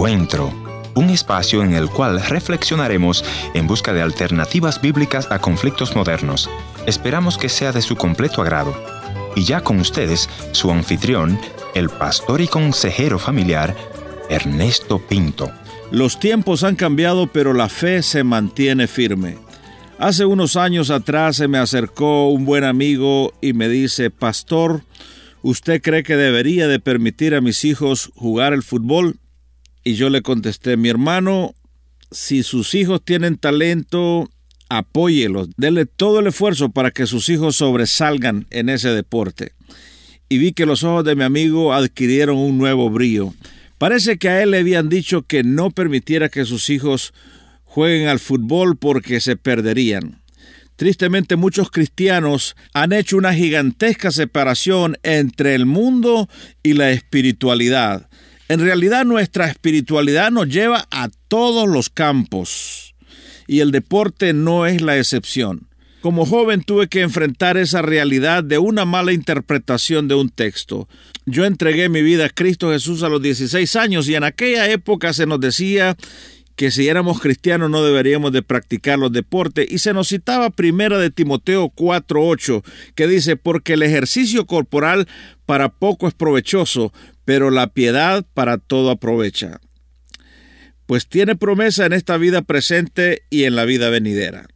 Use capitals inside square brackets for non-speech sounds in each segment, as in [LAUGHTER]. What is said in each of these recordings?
Encuentro, un espacio en el cual reflexionaremos en busca de alternativas bíblicas a conflictos modernos. Esperamos que sea de su completo agrado. Y ya con ustedes, su anfitrión, el pastor y consejero familiar, Ernesto Pinto. Los tiempos han cambiado, pero la fe se mantiene firme. Hace unos años atrás se me acercó un buen amigo y me dice, Pastor, ¿usted cree que debería de permitir a mis hijos jugar el fútbol? Y yo le contesté, mi hermano, si sus hijos tienen talento, apóyelos, denle todo el esfuerzo para que sus hijos sobresalgan en ese deporte. Y vi que los ojos de mi amigo adquirieron un nuevo brillo. Parece que a él le habían dicho que no permitiera que sus hijos jueguen al fútbol porque se perderían. Tristemente muchos cristianos han hecho una gigantesca separación entre el mundo y la espiritualidad. En realidad nuestra espiritualidad nos lleva a todos los campos y el deporte no es la excepción. Como joven tuve que enfrentar esa realidad de una mala interpretación de un texto. Yo entregué mi vida a Cristo Jesús a los 16 años y en aquella época se nos decía que si éramos cristianos no deberíamos de practicar los deportes y se nos citaba primera de Timoteo 4:8 que dice porque el ejercicio corporal para poco es provechoso, pero la piedad para todo aprovecha pues tiene promesa en esta vida presente y en la vida venidera.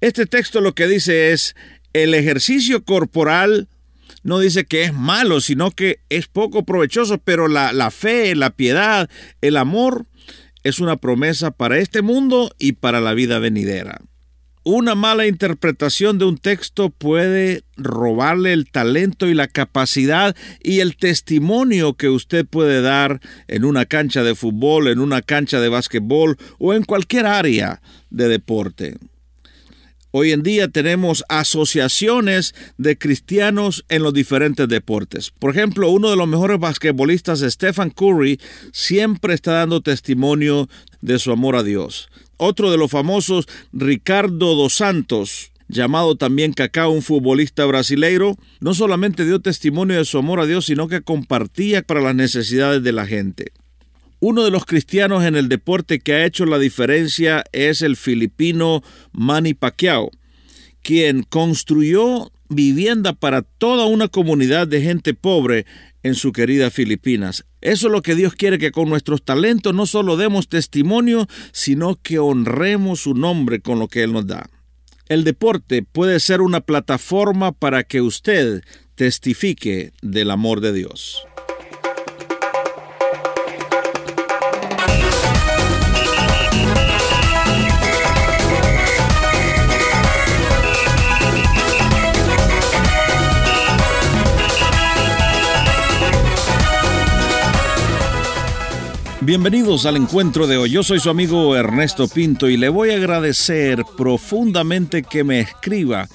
Este texto lo que dice es, el ejercicio corporal no dice que es malo, sino que es poco provechoso, pero la, la fe, la piedad, el amor es una promesa para este mundo y para la vida venidera. Una mala interpretación de un texto puede robarle el talento y la capacidad y el testimonio que usted puede dar en una cancha de fútbol, en una cancha de básquetbol o en cualquier área de deporte. Hoy en día tenemos asociaciones de cristianos en los diferentes deportes. Por ejemplo, uno de los mejores basquetbolistas, Stephen Curry, siempre está dando testimonio de su amor a Dios. Otro de los famosos, Ricardo dos Santos, llamado también Cacao, un futbolista brasileiro, no solamente dio testimonio de su amor a Dios, sino que compartía para las necesidades de la gente. Uno de los cristianos en el deporte que ha hecho la diferencia es el filipino Manny Pacquiao, quien construyó vivienda para toda una comunidad de gente pobre en su querida Filipinas. Eso es lo que Dios quiere, que con nuestros talentos no solo demos testimonio, sino que honremos su nombre con lo que Él nos da. El deporte puede ser una plataforma para que usted testifique del amor de Dios. Bienvenidos al encuentro de hoy. Yo soy su amigo Ernesto Pinto y le voy a agradecer profundamente que me escriba.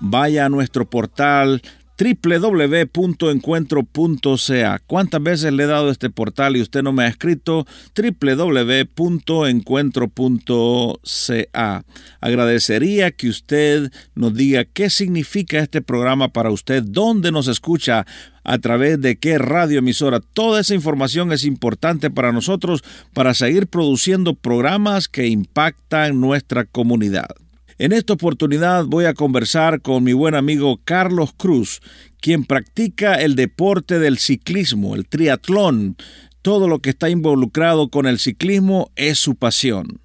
Vaya a nuestro portal www.encuentro.ca. ¿Cuántas veces le he dado este portal y usted no me ha escrito? www.encuentro.ca. Agradecería que usted nos diga qué significa este programa para usted, dónde nos escucha, a través de qué radioemisora. Toda esa información es importante para nosotros para seguir produciendo programas que impactan nuestra comunidad. En esta oportunidad voy a conversar con mi buen amigo Carlos Cruz, quien practica el deporte del ciclismo, el triatlón. Todo lo que está involucrado con el ciclismo es su pasión.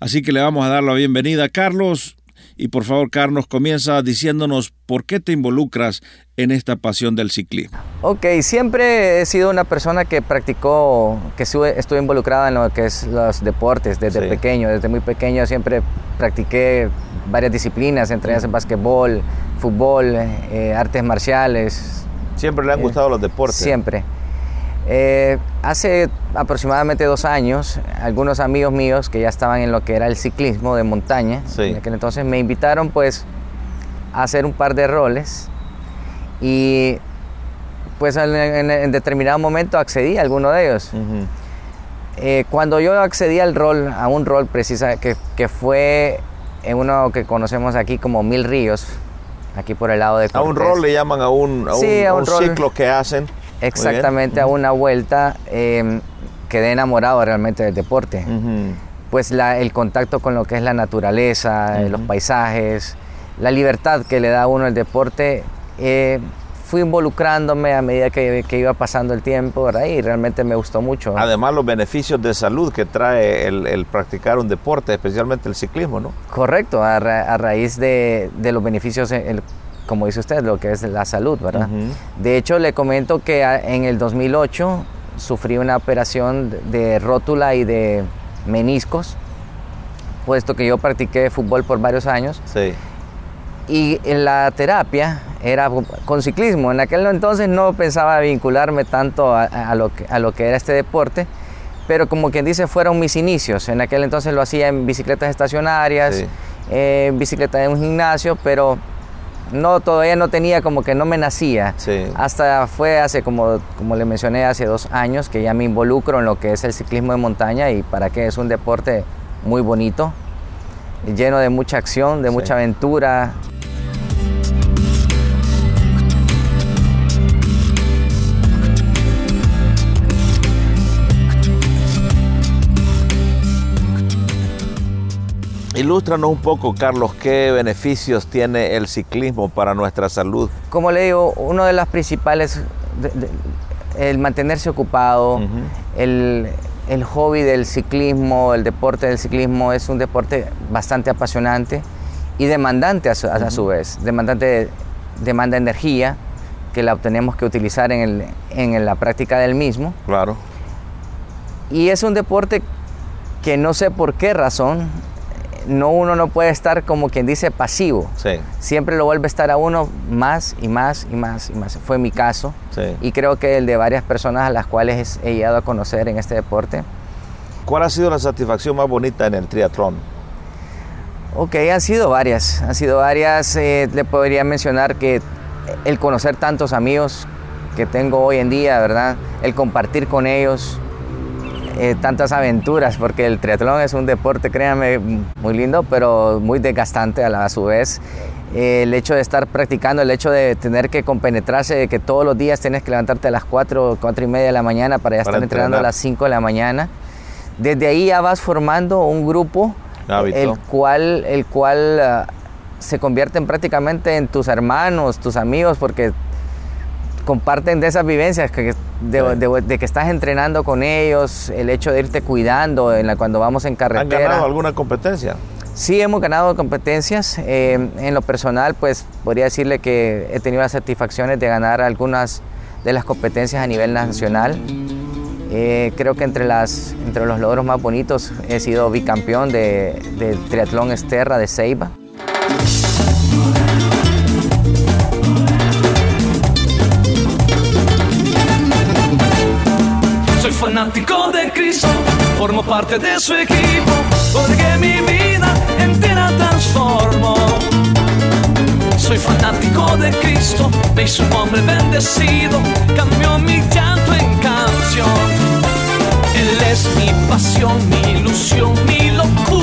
Así que le vamos a dar la bienvenida Carlos. Y por favor, Carlos, comienza diciéndonos por qué te involucras en esta pasión del ciclismo. Ok, siempre he sido una persona que practicó, que estuve, involucrada en lo que es los deportes desde pequeño. Desde muy pequeño siempre practiqué varias disciplinas, entre ellas el básquetbol, fútbol, eh, artes marciales. ¿Siempre le han gustado los deportes? Siempre. Eh, hace aproximadamente dos años, algunos amigos míos que ya estaban en lo que era el ciclismo de montaña, en aquel entonces me invitaron pues a hacer un par de roles y pues en, determinado momento accedí a alguno de ellos. Eh, cuando yo accedí al rol, a un rol precisa que, que, fue en uno que conocemos aquí como Mil Ríos, aquí por el lado de A un rol le llaman a un, a un, ciclo que hacen. Exactamente, a una vuelta. Em, quedé enamorado realmente del deporte. Pues el contacto con lo que es la naturaleza, los paisajes, la libertad que le da a uno el deporte, eh, fui involucrándome a medida que, iba pasando el tiempo, ¿verdad? Y realmente me gustó mucho. Además, los beneficios de salud que trae el, practicar un deporte, especialmente el ciclismo, ¿no? Correcto, a, raíz de, los beneficios, como dice usted, lo que es la salud, ¿verdad? De hecho, le comento que en el 2008 sufrí una operación de rótula y de meniscos, puesto que yo practiqué fútbol por varios años. Sí. Y en la terapia era con ciclismo. En aquel entonces no pensaba vincularme tanto a, lo, que, a lo que era este deporte, pero como quien dice, fueron mis inicios. En aquel entonces lo hacía en bicicletas estacionarias, en bicicleta de un gimnasio, pero no todavía no tenía como que no me nacía. Hasta fue hace como, como le mencioné hace dos años que ya me involucro en lo que es el ciclismo de montaña y para qué es un deporte muy bonito, lleno de mucha acción, de mucha aventura, Ilústranos un poco, Carlos, qué beneficios tiene el ciclismo para nuestra salud. Como le digo, uno de los principales, el mantenerse ocupado, el, hobby del ciclismo, el deporte del ciclismo es un deporte bastante apasionante y demandante a su, vez. Demandante, demanda energía que la tenemos que utilizar en, en la práctica del mismo. Claro. Y es un deporte que no sé por qué razón no uno no puede estar como quien dice pasivo. Siempre lo vuelve a estar a uno más y más y más y más. Fue mi caso. Y creo que el de varias personas a las cuales he llegado a conocer en este deporte. ¿Cuál ha sido la satisfacción más bonita en el triatlón? Ok, han sido varias. Han sido varias. Eh, le podría mencionar que el conocer tantos amigos que tengo hoy en día, ¿verdad? El compartir con ellos, eh, tantas aventuras, porque el triatlón es un deporte, créanme, muy lindo, pero muy desgastante a, la, su vez. Eh, el hecho de estar practicando, el hecho de tener que compenetrarse, de que todos los días tienes que levantarte a las 4, 4 y media de la mañana para ya estar entrenando a las 5 de la mañana. Desde ahí ya vas formando un grupo, el cual, el cual ah, se convierten prácticamente en tus hermanos, tus amigos, porque comparten de esas vivencias que de, que estás entrenando con ellos, el hecho de irte cuidando en la, cuando vamos en carretera. ¿Han ganado alguna competencia? Sí, hemos ganado competencias. Eh, en lo personal, pues podría decirle que he tenido las satisfacciones de ganar algunas de las competencias a nivel nacional. Eh, creo que entre, las, entre los logros más bonitos he sido bicampeón de, de triatlón Esterra de Ceiba. Fanático de Cristo, formo parte de su equipo, porque mi vida entera transformo. Soy fanático de Cristo, veis su hombre bendecido, cambió mi llanto en canción. Él es mi pasión, mi ilusión, mi locura.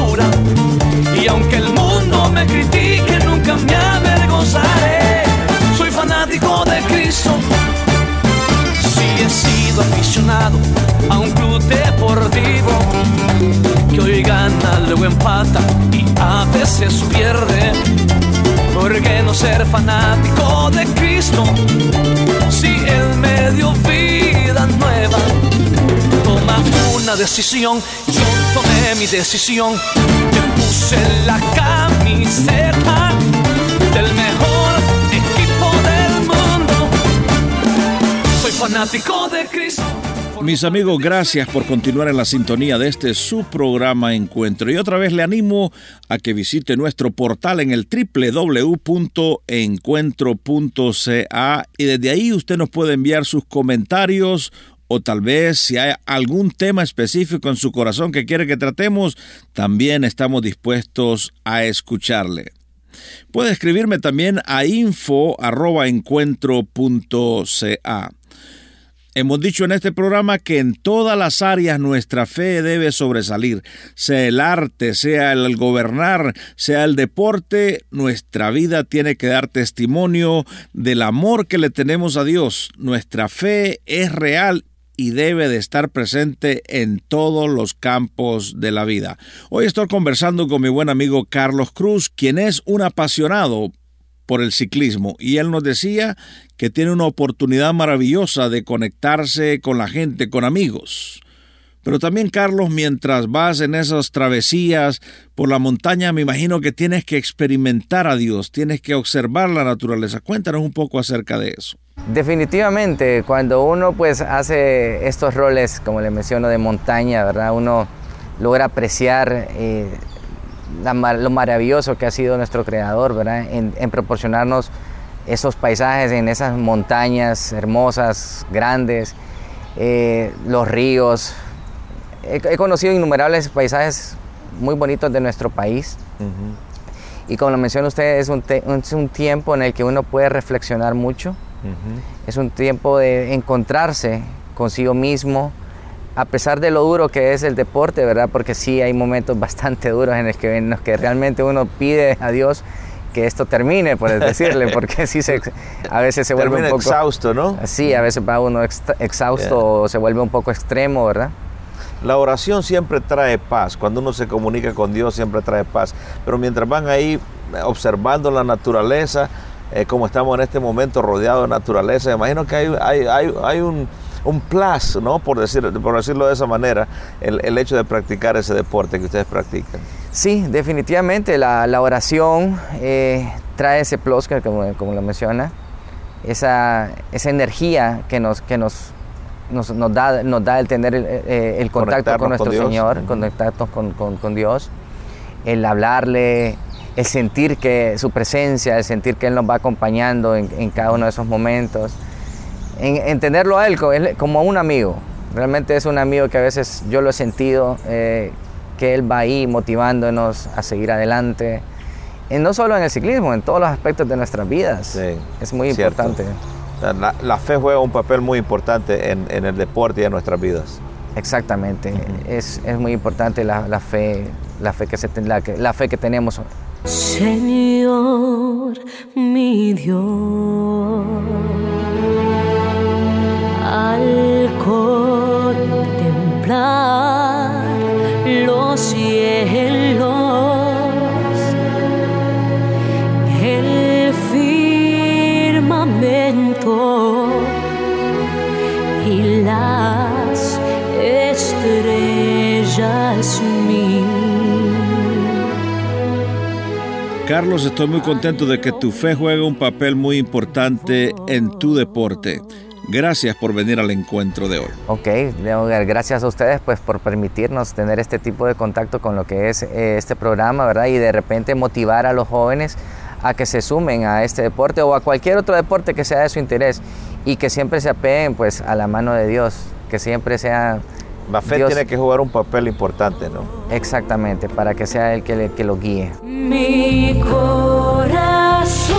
Ser fanático de Cristo si Él me dio vida nueva? Toma una decisión, yo tomé mi decisión, me puse la camiseta del mejor fanático de Cristo. Mis amigos, gracias por continuar en la sintonía de este su programa Encuentro. Y otra vez le animo a que visite nuestro portal en el www.encuentro.ca y desde ahí usted nos puede enviar sus comentarios o tal vez si hay algún tema específico en su corazón que quiere que tratemos, también estamos dispuestos a escucharle. Puede escribirme también a info.encuentro.ca. Hemos dicho en este programa que en todas las áreas nuestra fe debe sobresalir, sea el arte, sea el gobernar, sea el deporte, nuestra vida tiene que dar testimonio del amor que le tenemos a Dios. Nuestra fe es real y debe de estar presente en todos los campos de la vida. Hoy estoy conversando con mi buen amigo Carlos Cruz, quien es un apasionado por el ciclismo y él nos decía que tiene una oportunidad maravillosa de conectarse con la gente, con amigos. Pero también, Carlos, mientras vas en esas travesías por la montaña, me imagino que tienes que experimentar a Dios, tienes que observar la naturaleza. Cuéntanos un poco acerca de eso. Definitivamente, cuando uno pues hace estos roles, como le menciono, de montaña, ¿verdad? Uno logra apreciar eh, lo maravilloso que ha sido nuestro creador, ¿verdad? En, proporcionarnos esos paisajes en esas montañas hermosas, grandes, eh, los ríos. He, conocido innumerables paisajes muy bonitos de nuestro país. Y como lo menciona usted, es un, es un tiempo en el que uno puede reflexionar mucho es un tiempo de encontrarse consigo mismo, a pesar de lo duro que es el deporte, ¿verdad? Porque sí hay momentos bastante duros en, los que realmente uno pide a Dios que esto termine, por decirle, [LAUGHS] porque sí se, a veces se vuelve un poco... exhausto, ¿no? Sí, a veces va uno exhausto o se vuelve un poco extremo, ¿verdad? La oración siempre trae paz, cuando uno se comunica con Dios siempre trae paz, pero mientras van ahí observando la naturaleza, eh, como estamos en este momento rodeados de naturaleza, imagino que hay, hay, hay, un, un, plus, ¿no? por, decir, por decirlo de esa manera, el, el, hecho de practicar ese deporte que ustedes practican. Sí, definitivamente la, la oración eh, trae ese plus, que, como, como, lo menciona, esa, esa energía que nos, que nos, nos, nos, da, nos da el tener el, eh, el contacto con nuestro Señor, conectarnos con, con, con Dios, el hablarle, el sentir que su presencia, el sentir que Él nos va acompañando en, cada uno de esos momentos, en, entenderlo a Él como un amigo. Realmente es un amigo que a veces yo lo he sentido, eh, que Él va ahí motivándonos a seguir adelante, no solo en el ciclismo, en todos los aspectos de nuestras vidas. es muy importante. La, fe juega un papel muy importante en, el deporte y en nuestras vidas. Exactamente, es, muy importante la, fe, la fe que, se, la, la fe que tenemos Señor, mi Dios, al contemplar los cielos, el firmamento y las estrellas Carlos, estoy muy contento de que tu fe juegue un papel muy importante en tu deporte. Gracias por venir al encuentro de hoy. Ok, gracias a ustedes pues por permitirnos tener este tipo de contacto con lo que es eh, este programa, ¿verdad? Y de repente motivar a los jóvenes a que se sumen a este deporte o a cualquier otro deporte que sea de su interés y que siempre se apeguen pues a la mano de Dios, que siempre sea la fe tiene que jugar un papel importante, ¿no? Exactamente, para que sea el que, que lo guíe. Mi corazón.